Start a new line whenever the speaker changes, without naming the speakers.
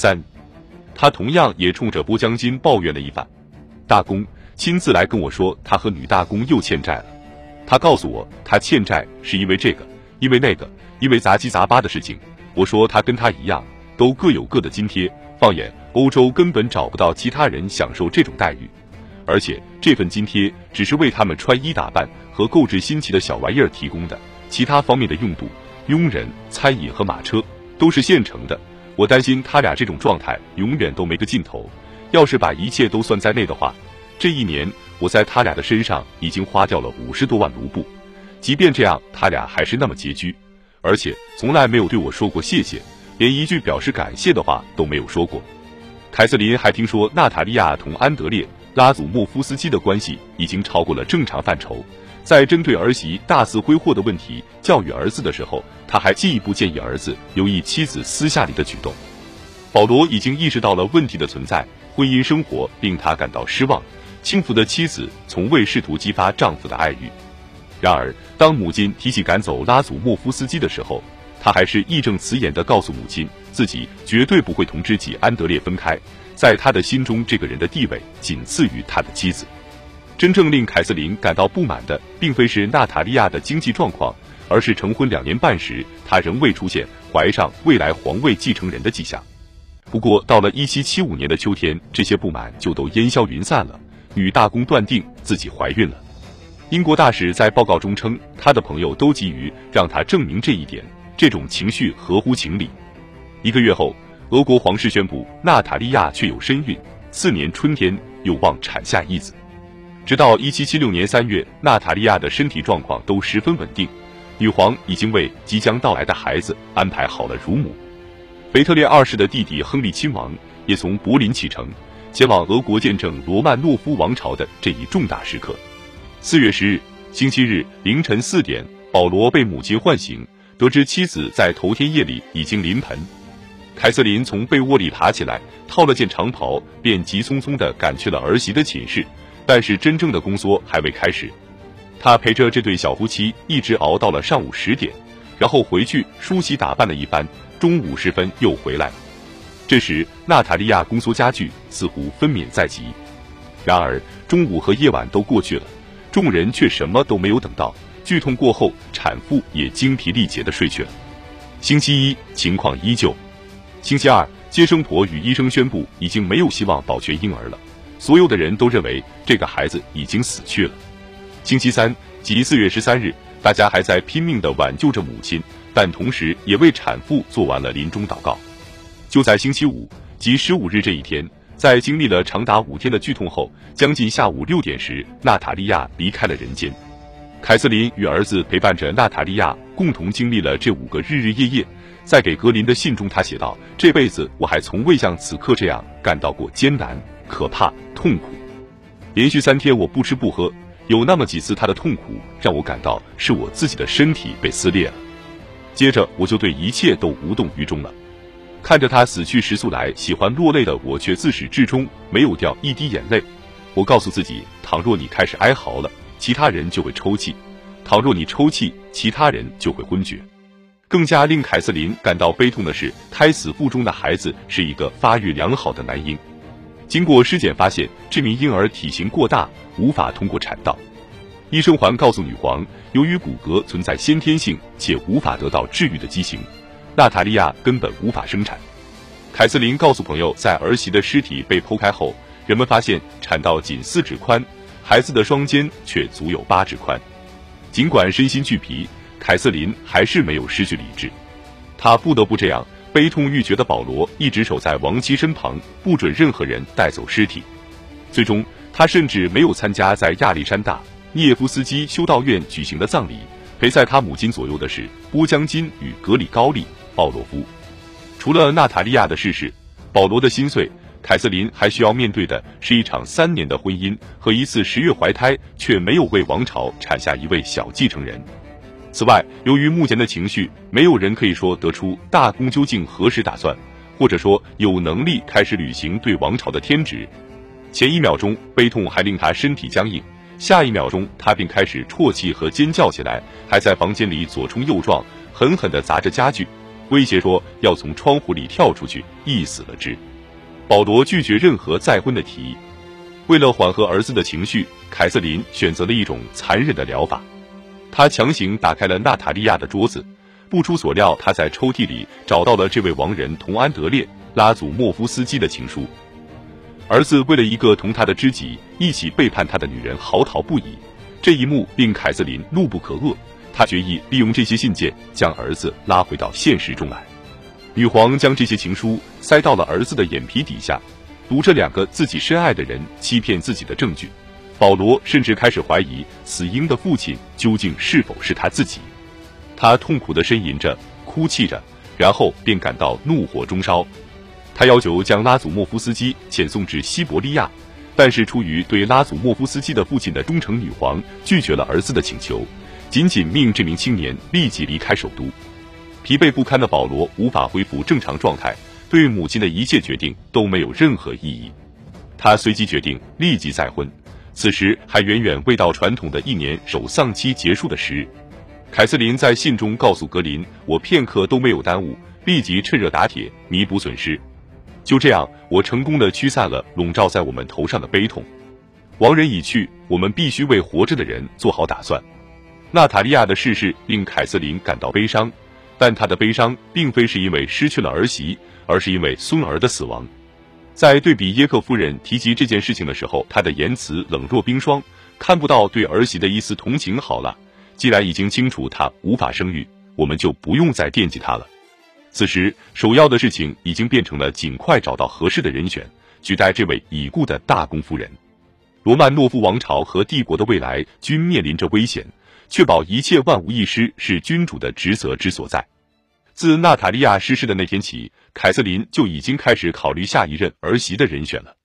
三，他同样也冲着波将军抱怨了一番。大公亲自来跟我说，他和女大公又欠债了。他告诉我，他欠债是因为这个，因为那个，因为杂七杂八的事情。我说他跟他一样，都各有各的津贴。放眼欧洲，根本找不到其他人享受这种待遇。而且这份津贴只是为他们穿衣打扮和购置新奇的小玩意儿提供的，其他方面的用度、佣人、餐饮和马车都是现成的。我担心他俩这种状态永远都没个尽头。要是把一切都算在内的话，这一年我在他俩的身上已经花掉了五十多万卢布。即便这样，他俩还是那么拮据。而且从来没有对我说过谢谢，连一句表示感谢的话都没有说过。凯瑟琳还听说娜塔莉亚同安德烈·拉祖莫夫斯基的关系已经超过了正常范畴，在针对儿媳大肆挥霍的问题教育儿子的时候，他还进一步建议儿子留意妻子私下里的举动。保罗已经意识到了问题的存在，婚姻生活令他感到失望，轻浮的妻子从未试图激发丈夫的爱欲。然而，当母亲提起赶走拉祖莫夫斯基的时候，他还是义正辞严地告诉母亲，自己绝对不会同知己安德烈分开。在他的心中，这个人的地位仅次于他的妻子。真正令凯瑟琳感到不满的，并非是娜塔莉亚的经济状况，而是成婚两年半时，她仍未出现怀上未来皇位继承人的迹象。不过，到了1775年的秋天，这些不满就都烟消云散了。女大公断定自己怀孕了。英国大使在报告中称，他的朋友都急于让他证明这一点，这种情绪合乎情理。一个月后，俄国皇室宣布娜塔莉亚确有身孕，次年春天有望产下一子。直到1776年3月，娜塔莉亚的身体状况都十分稳定，女皇已经为即将到来的孩子安排好了乳母。腓特烈二世的弟弟亨利亲王也从柏林启程，前往俄国见证罗曼诺夫王朝的这一重大时刻。四月十日，星期日凌晨四点，保罗被母亲唤醒，得知妻子在头天夜里已经临盆。凯瑟琳从被窝里爬起来，套了件长袍，便急匆匆地赶去了儿媳的寝室。但是真正的宫缩还未开始，她陪着这对小夫妻一直熬到了上午十点，然后回去梳洗打扮了一番，中午时分又回来了。这时，娜塔莉亚宫缩加剧，似乎分娩在即。然而，中午和夜晚都过去了。众人却什么都没有等到，剧痛过后，产妇也精疲力竭的睡去了。星期一情况依旧。星期二，接生婆与医生宣布已经没有希望保全婴儿了，所有的人都认为这个孩子已经死去了。星期三，即四月十三日，大家还在拼命的挽救着母亲，但同时也为产妇做完了临终祷告。就在星期五，即十五日这一天。在经历了长达五天的剧痛后，将近下午六点时，娜塔莉亚离开了人间。凯瑟琳与儿子陪伴着娜塔莉亚，共同经历了这五个日日夜夜。在给格林的信中，他写道：“这辈子我还从未像此刻这样感到过艰难、可怕、痛苦。连续三天我不吃不喝，有那么几次他的痛苦让我感到是我自己的身体被撕裂了。接着我就对一切都无动于衷了。”看着他死去时速来，喜欢落泪的我却自始至终没有掉一滴眼泪。我告诉自己，倘若你开始哀嚎了，其他人就会抽泣；倘若你抽泣，其他人就会昏厥。更加令凯瑟琳感到悲痛的是，胎死腹中的孩子是一个发育良好的男婴。经过尸检发现，这名婴儿体型过大，无法通过产道。医生还告诉女皇，由于骨骼存在先天性且无法得到治愈的畸形。娜塔莉亚根本无法生产。凯瑟琳告诉朋友，在儿媳的尸体被剖开后，人们发现产道仅四指宽，孩子的双肩却足有八指宽。尽管身心俱疲，凯瑟琳还是没有失去理智。她不得不这样，悲痛欲绝的保罗一直守在亡妻身旁，不准任何人带走尸体。最终，他甚至没有参加在亚历山大涅夫斯基修道院举行的葬礼。陪在他母亲左右的是波江金与格里高利。鲍洛夫，除了娜塔莉亚的逝世，保罗的心碎，凯瑟琳还需要面对的是一场三年的婚姻和一次十月怀胎，却没有为王朝产下一位小继承人。此外，由于目前的情绪，没有人可以说得出大公究竟何时打算，或者说有能力开始履行对王朝的天职。前一秒钟，悲痛还令他身体僵硬，下一秒钟，他便开始啜泣和尖叫起来，还在房间里左冲右撞，狠狠地砸着家具。威胁说要从窗户里跳出去，一死了之。保罗拒绝任何再婚的提议。为了缓和儿子的情绪，凯瑟琳选择了一种残忍的疗法。他强行打开了娜塔莉亚的桌子，不出所料，他在抽屉里找到了这位亡人同安德烈·拉祖莫夫斯基的情书。儿子为了一个同他的知己一起背叛他的女人嚎啕不已，这一幕令凯瑟琳怒不可遏。她决意利用这些信件将儿子拉回到现实中来。女皇将这些情书塞到了儿子的眼皮底下，读着两个自己深爱的人欺骗自己的证据。保罗甚至开始怀疑死婴的父亲究竟是否是他自己。他痛苦地呻吟着，哭泣着，然后便感到怒火中烧。他要求将拉祖莫夫斯基遣送至西伯利亚，但是出于对拉祖莫夫斯基的父亲的忠诚，女皇拒绝了儿子的请求，仅仅命这名青年立即离开首都。疲惫不堪的保罗无法恢复正常状态，对母亲的一切决定都没有任何意义。他随即决定立即再婚，此时还远远未到传统的一年守丧期结束的时日。凯瑟琳在信中告诉格林：“我片刻都没有耽误，立即趁热打铁，弥补损失。”就这样，我成功的驱散了笼罩在我们头上的悲痛。亡人已去，我们必须为活着的人做好打算。娜塔莉亚的逝世令凯瑟琳感到悲伤，但她的悲伤并非是因为失去了儿媳，而是因为孙儿的死亡。在对比耶克夫人提及这件事情的时候，她的言辞冷若冰霜，看不到对儿媳的一丝同情。好了，既然已经清楚她无法生育，我们就不用再惦记她了。此时，首要的事情已经变成了尽快找到合适的人选，取代这位已故的大公夫人。罗曼诺夫王朝和帝国的未来均面临着危险，确保一切万无一失是君主的职责之所在。自娜塔莉亚逝世的那天起，凯瑟琳就已经开始考虑下一任儿媳的人选了。